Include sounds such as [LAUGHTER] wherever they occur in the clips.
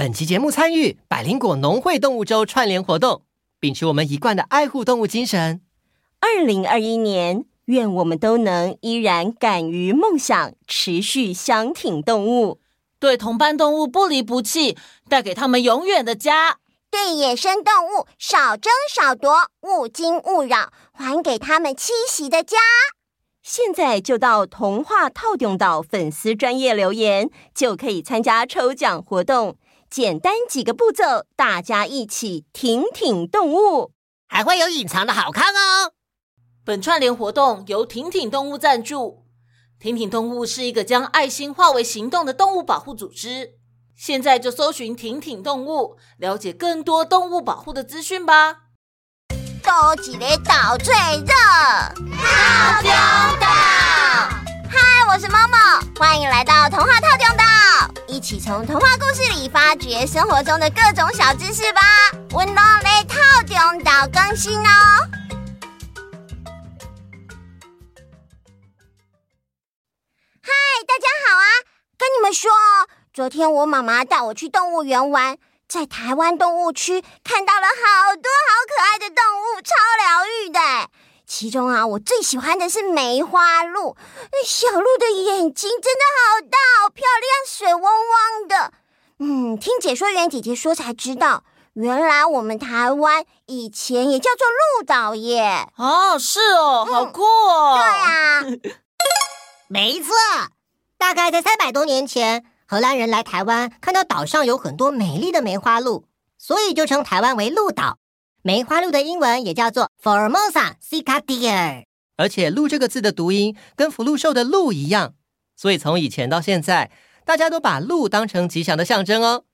本期节目参与百灵果农会动物周串联活动，秉持我们一贯的爱护动物精神。二零二一年，愿我们都能依然敢于梦想，持续相挺动物，对同伴动物不离不弃，带给他们永远的家。对野生动物少争少夺，勿惊勿扰，还给他们栖息的家。现在就到童话套用岛粉丝专业留言，就可以参加抽奖活动。简单几个步骤，大家一起挺挺动物，还会有隐藏的好康哦。本串联活动由挺挺动物赞助。挺挺动物是一个将爱心化为行动的动物保护组织。现在就搜寻挺挺动物，了解更多动物保护的资讯吧。多几个岛最热，透中岛。嗨，我是 Momo，欢迎来到童话套中岛，一起从童话故事里发掘生活中的各种小知识吧。温柔的透中岛更新哦。嗨，大家好啊，跟你们说哦。昨天我妈妈带我去动物园玩，在台湾动物区看到了好多好可爱的动物，超疗愈的。其中啊，我最喜欢的是梅花鹿，小鹿的眼睛真的好大，好漂亮，水汪汪的。嗯，听解说员姐姐说才知道，原来我们台湾以前也叫做鹿岛耶。哦，是哦，好酷哦。嗯，对啊，[LAUGHS] 没错，大概在三百多年前。荷兰人来台湾，看到岛上有很多美丽的梅花鹿，所以就称台湾为鹿岛。梅花鹿的英文也叫做 Formosa Cica Deer，而且“鹿”这个字的读音跟福禄寿的“鹿”一样，所以从以前到现在，大家都把鹿当成吉祥的象征哦。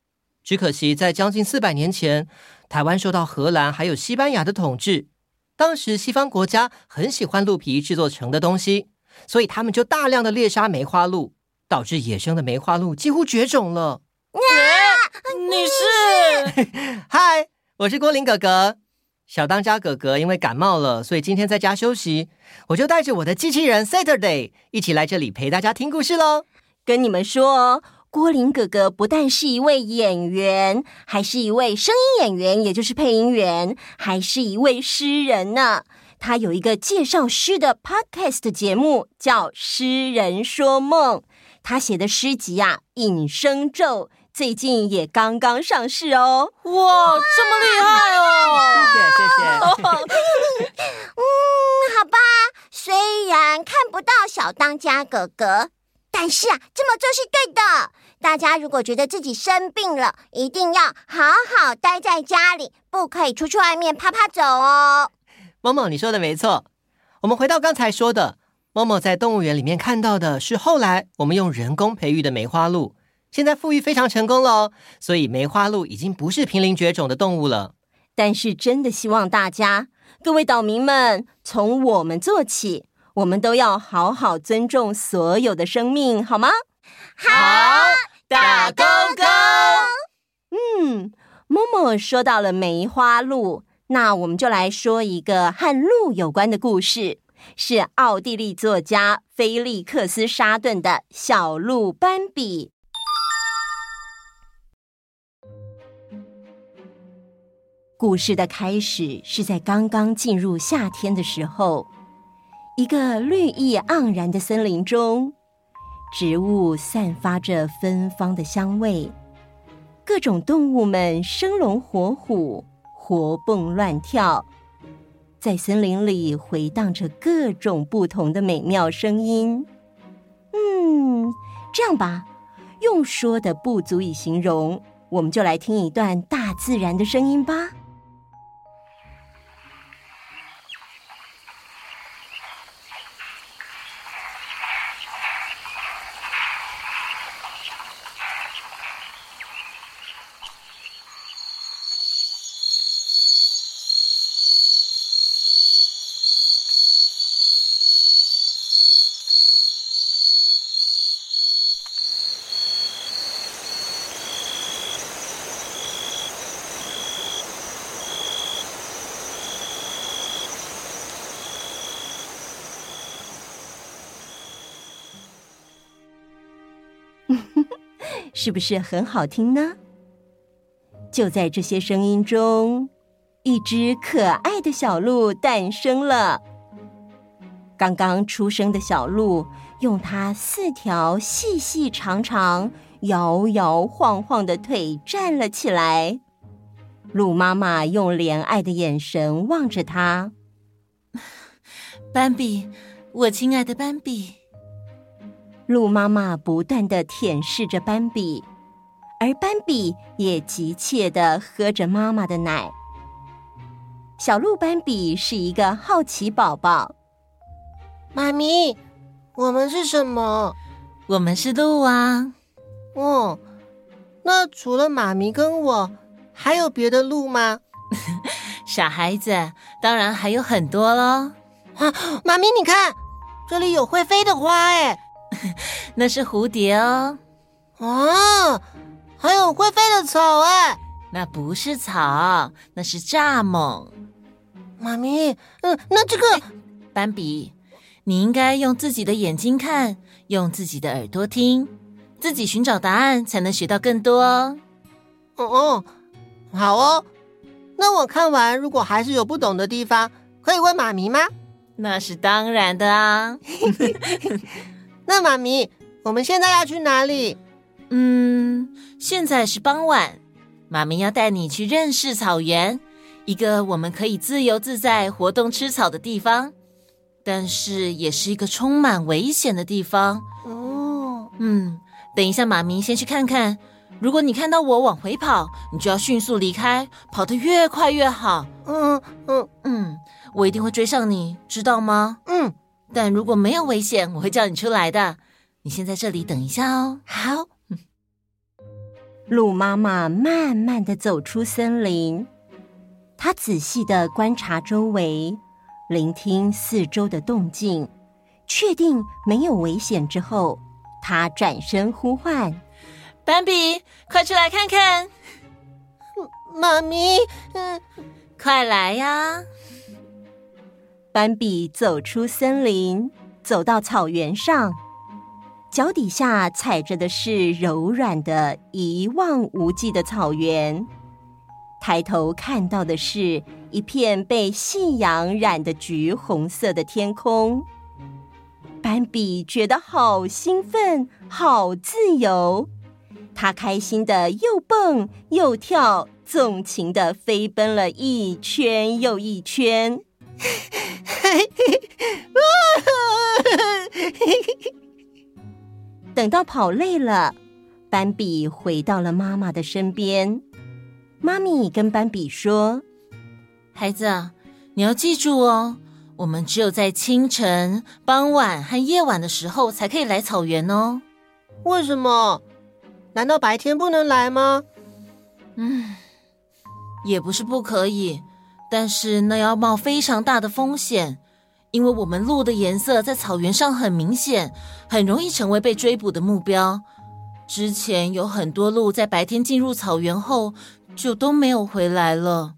只可惜在将近四百年前，台湾受到荷兰还有西班牙的统治，当时西方国家很喜欢鹿皮制作成的东西，所以他们就大量的猎杀梅花鹿。导致野生的梅花鹿几乎绝种了。啊，你是？[LAUGHS] 嗨，我是郭林哥哥。小当家哥哥因为感冒了，所以今天在家休息。我就带着我的机器人 Saturday 一起来这里陪大家听故事喽。跟你们说，郭林哥哥不但是一位演员，还是一位声音演员，也就是配音员，还是一位诗人呢。他有一个介绍诗的 podcast 节目，叫《诗人说梦》。他写的诗集呀，《隐声咒》最近也刚刚上市哦。哇，这么厉害哦！谢谢谢谢。嗯，好吧，虽然看不到小当家哥哥，但是啊，这么做是对的。大家如果觉得自己生病了，一定要好好待在家里，不可以出去外面啪啪走哦。某某，你说的没错。我们回到刚才说的。某某在动物园里面看到的是后来我们用人工培育的梅花鹿，现在富裕非常成功了哦，所以梅花鹿已经不是濒临绝种的动物了。但是真的希望大家各位岛民们从我们做起，我们都要好好尊重所有的生命，好吗？好，打勾勾。嗯，默默说到了梅花鹿，那我们就来说一个和鹿有关的故事。是奥地利作家菲利克斯·沙顿的《小鹿斑比》。故事的开始是在刚刚进入夏天的时候，一个绿意盎然的森林中，植物散发着芬芳的香味，各种动物们生龙活虎，活蹦乱跳。在森林里回荡着各种不同的美妙声音。嗯，这样吧，用说的不足以形容，我们就来听一段大自然的声音吧。是不是很好听呢？就在这些声音中，一只可爱的小鹿诞生了。刚刚出生的小鹿用它四条细细长长、摇摇晃晃的腿站了起来。鹿妈妈用怜爱的眼神望着它。斑比，我亲爱的斑比。鹿妈妈不断的舔舐着斑比，而斑比也急切的喝着妈妈的奶。小鹿斑比是一个好奇宝宝。妈咪，我们是什么？我们是鹿啊。哦，那除了妈咪跟我，还有别的鹿吗？[LAUGHS] 傻孩子，当然还有很多喽。啊，[LAUGHS] 妈咪，你看，这里有会飞的花哎，[LAUGHS] 那是蝴蝶哦。啊，还有会飞的草哎，那不是草，那是蚱蜢。妈咪，嗯，那这个斑比。你应该用自己的眼睛看，用自己的耳朵听，自己寻找答案，才能学到更多哦。哦哦，好哦。那我看完，如果还是有不懂的地方，可以问妈咪吗？那是当然的啊。[LAUGHS] [LAUGHS] 那妈咪，我们现在要去哪里？嗯，现在是傍晚，妈咪要带你去认识草原，一个我们可以自由自在活动吃草的地方。但是也是一个充满危险的地方哦。嗯，等一下，妈咪先去看看。如果你看到我往回跑，你就要迅速离开，跑得越快越好。嗯嗯嗯，我一定会追上你，知道吗？嗯。但如果没有危险，我会叫你出来的。你先在这里等一下哦。好。鹿妈妈慢慢的走出森林，她仔细的观察周围。聆听四周的动静，确定没有危险之后，她转身呼唤：“斑比，快出来看看！”妈咪，嗯，快来呀！斑比走出森林，走到草原上，脚底下踩着的是柔软的、一望无际的草原。抬头看到的是一片被夕阳染的橘红色的天空，斑比觉得好兴奋，好自由。他开心的又蹦又跳，纵情的飞奔了一圈又一圈。[LAUGHS] 等到跑累了，斑比回到了妈妈的身边。妈咪跟斑比说：“孩子，你要记住哦，我们只有在清晨、傍晚和夜晚的时候才可以来草原哦。为什么？难道白天不能来吗？嗯，也不是不可以，但是那要冒非常大的风险，因为我们鹿的颜色在草原上很明显，很容易成为被追捕的目标。之前有很多鹿在白天进入草原后。”就都没有回来了。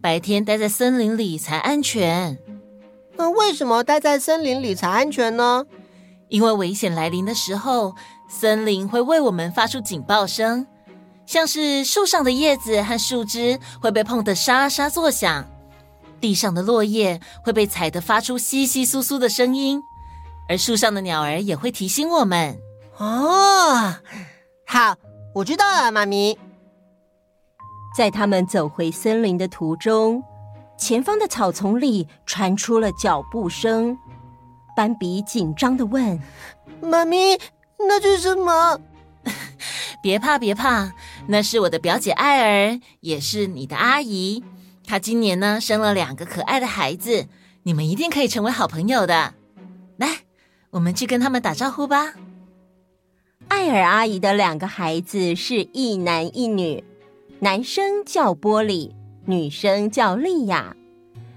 白天待在森林里才安全。那为什么待在森林里才安全呢？因为危险来临的时候，森林会为我们发出警报声，像是树上的叶子和树枝会被碰得沙沙作响，地上的落叶会被踩得发出窸窸窣窣的声音，而树上的鸟儿也会提醒我们。哦，好，我知道了，妈咪。在他们走回森林的途中，前方的草丛里传出了脚步声。斑比紧张的问：“妈咪，那是什么？”“ [LAUGHS] 别怕，别怕，那是我的表姐艾儿，也是你的阿姨。她今年呢生了两个可爱的孩子，你们一定可以成为好朋友的。来，我们去跟他们打招呼吧。”艾尔阿姨的两个孩子是一男一女。男生叫波里，女生叫莉亚，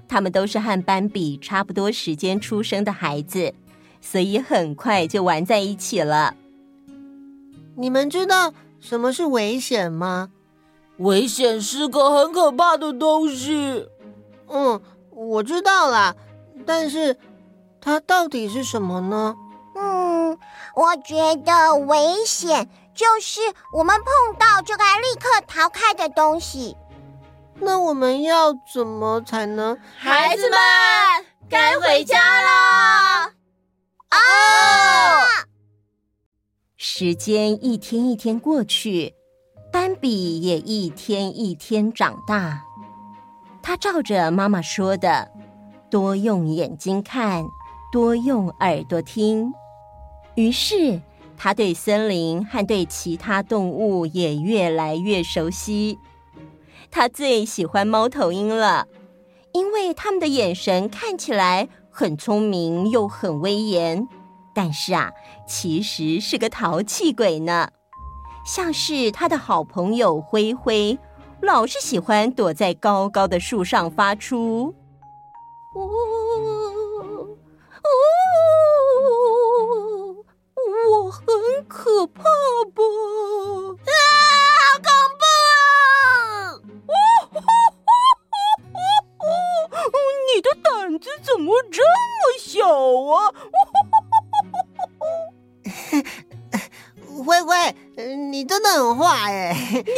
他们都是和斑比差不多时间出生的孩子，所以很快就玩在一起了。你们知道什么是危险吗？危险是个很可怕的东西。嗯，我知道啦，但是它到底是什么呢？嗯，我觉得危险。就是我们碰到就该立刻逃开的东西。那我们要怎么才能？孩子们，该回家了。啊！时间一天一天过去，斑比也一天一天长大。他照着妈妈说的，多用眼睛看，多用耳朵听。于是，他对森林和对其他动物也越来越熟悉。他最喜欢猫头鹰了，因为他们的眼神看起来很聪明又很威严，但是啊，其实是个淘气鬼呢。像是他的好朋友灰灰，老是喜欢躲在高高的树上发出“呜呜呜”，我很可怕吧？啊，好恐怖！你的胆子怎么这么小啊？真的很坏哎！你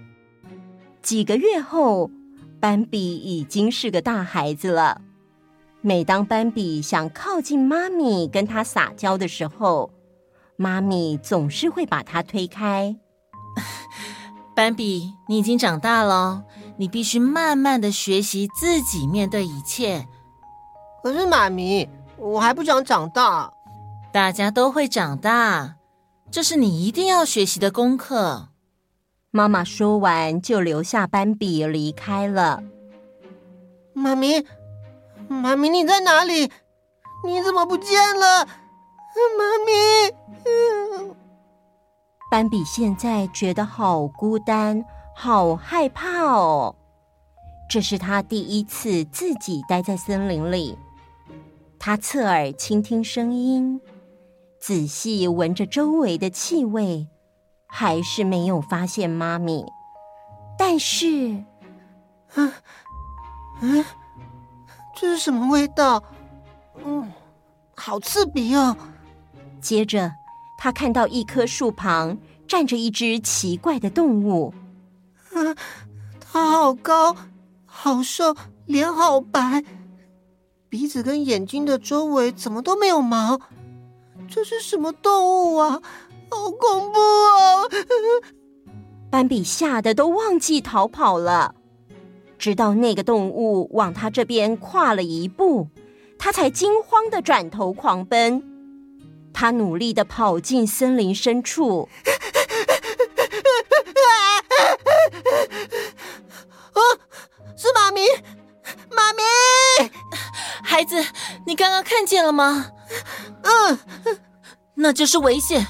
[LAUGHS] 几个月后，斑比已经是个大孩子了。每当斑比想靠近妈咪跟他撒娇的时候，妈咪总是会把他推开。[LAUGHS] 斑比，你已经长大了，你必须慢慢的学习自己面对一切。可是妈咪，我还不想长大。大家都会长大，这是你一定要学习的功课。妈妈说完，就留下斑比离开了。妈咪，妈咪，你在哪里？你怎么不见了？妈咪。嗯斑比现在觉得好孤单，好害怕哦。这是他第一次自己待在森林里。他侧耳倾听声音，仔细闻着周围的气味，还是没有发现妈咪。但是，嗯，嗯，这是什么味道？嗯，好刺鼻哦。接着。他看到一棵树旁站着一只奇怪的动物，啊，它好高，好瘦，脸好白，鼻子跟眼睛的周围怎么都没有毛？这是什么动物啊？好恐怖啊！斑比吓得都忘记逃跑了，直到那个动物往他这边跨了一步，他才惊慌的转头狂奔。他努力的跑进森林深处。啊，是妈咪，妈咪，孩子，你刚刚看见了吗？嗯，那就是危险，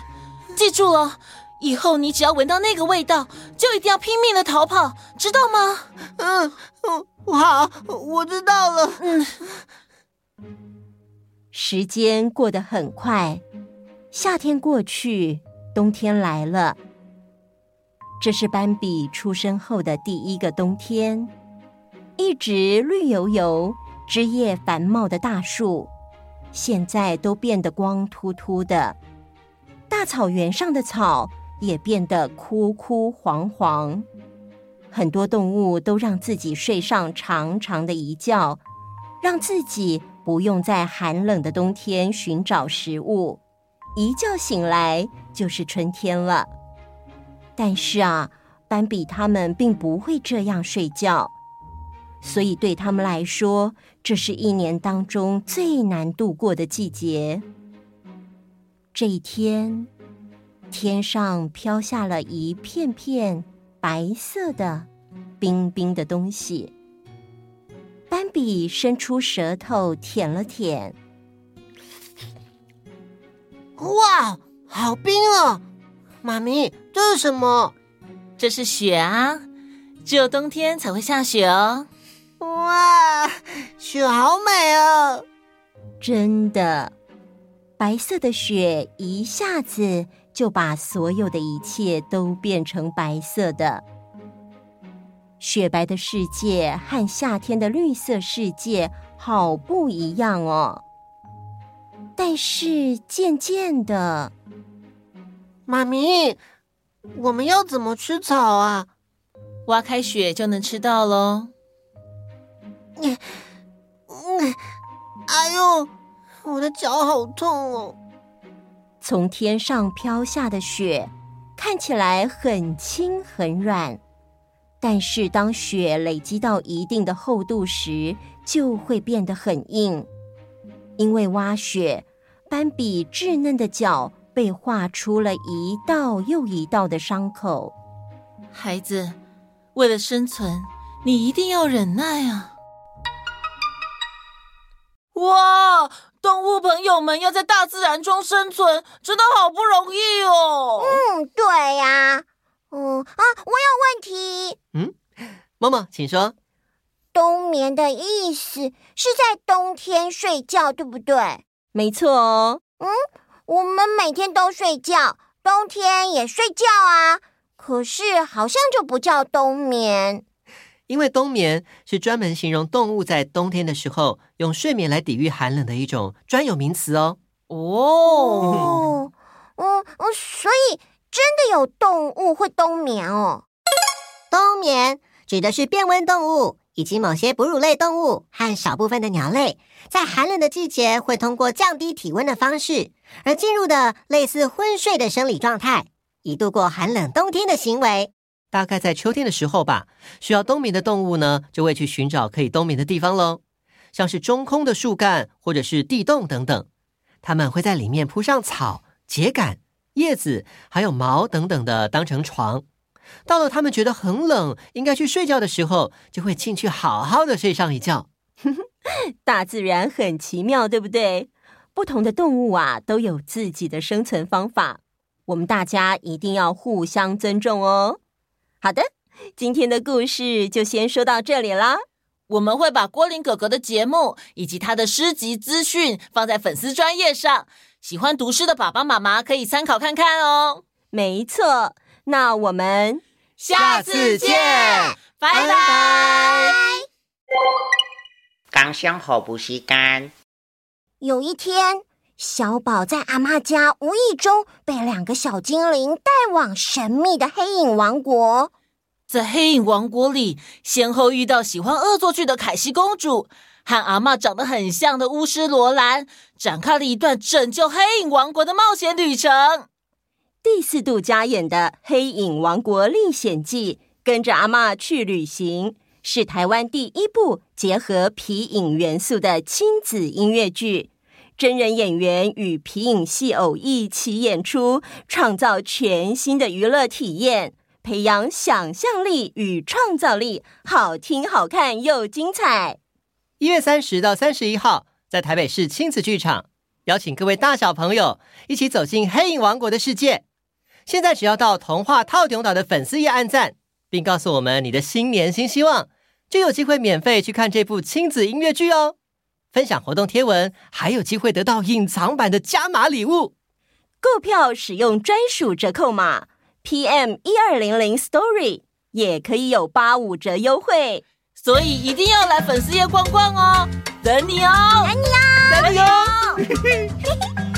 记住了，以后你只要闻到那个味道，就一定要拼命的逃跑，知道吗？嗯，好，我知道了。嗯。时间过得很快，夏天过去，冬天来了。这是斑比出生后的第一个冬天。一直绿油油、枝叶繁茂的大树，现在都变得光秃秃的。大草原上的草也变得枯枯黄黄。很多动物都让自己睡上长长的一觉，让自己。不用在寒冷的冬天寻找食物，一觉醒来就是春天了。但是啊，斑比他们并不会这样睡觉，所以对他们来说，这是一年当中最难度过的季节。这一天，天上飘下了一片片白色的冰冰的东西。斑比伸出舌头舔了舔，哇，好冰哦！妈咪，这是什么？这是雪啊，只有冬天才会下雪哦。哇，雪好美哦！真的，白色的雪一下子就把所有的一切都变成白色的。雪白的世界和夏天的绿色世界好不一样哦。但是渐渐的，妈咪，我们要怎么吃草啊？挖开雪就能吃到喽。嗯嗯，哎呦，我的脚好痛哦！从天上飘下的雪看起来很轻很软，但是当雪累积到一定的厚度时，就会变得很硬。因为挖雪，斑比稚嫩的脚被划出了一道又一道的伤口。孩子，为了生存，你一定要忍耐啊！哇，动物朋友们要在大自然中生存，真的好不容易哦。嗯，对呀、啊。嗯啊，我有问题。嗯，默默，请说。冬眠的意思是在冬天睡觉，对不对？没错哦。嗯，我们每天都睡觉，冬天也睡觉啊。可是好像就不叫冬眠。因为冬眠是专门形容动物在冬天的时候用睡眠来抵御寒冷的一种专有名词哦。哦，嗯嗯，所以真的有动物会冬眠哦。冬眠指的是变温动物以及某些哺乳类动物和少部分的鸟类，在寒冷的季节会通过降低体温的方式而进入的类似昏睡的生理状态，以度过寒冷冬天的行为。大概在秋天的时候吧，需要冬眠的动物呢，就会去寻找可以冬眠的地方喽，像是中空的树干或者是地洞等等，它们会在里面铺上草、秸秆、叶子，还有毛等等的当成床。到了它们觉得很冷，应该去睡觉的时候，就会进去好好的睡上一觉。[LAUGHS] 大自然很奇妙，对不对？不同的动物啊，都有自己的生存方法，我们大家一定要互相尊重哦。好的，今天的故事就先说到这里啦。我们会把郭林哥哥的节目以及他的诗集资讯放在粉丝专页上，喜欢读诗的爸爸妈妈可以参考看看哦。没错，那我们下次见，拜拜。刚想好不时间。有一天，小宝在阿妈家无意中被两个小精灵带往神秘的黑影王国。在黑影王国里，先后遇到喜欢恶作剧的凯西公主和阿嬷长得很像的巫师罗兰，展开了一段拯救黑影王国的冒险旅程。第四度加演的《黑影王国历险记》，跟着阿嬷去旅行，是台湾第一部结合皮影元素的亲子音乐剧。真人演员与皮影戏偶一起演出，创造全新的娱乐体验，培养想象力与创造力，好听、好看又精彩。一月三十到三十一号，在台北市亲子剧场，邀请各位大小朋友一起走进黑影王国的世界。现在只要到童话套顶岛的粉丝页按赞，并告诉我们你的新年新希望，就有机会免费去看这部亲子音乐剧哦。分享活动贴文，还有机会得到隐藏版的加码礼物。购票使用专属折扣码 PM 一二零零 Story，也可以有八五折优惠。所以一定要来粉丝页逛逛哦，等你哦，等你哦，等你哦。[LAUGHS]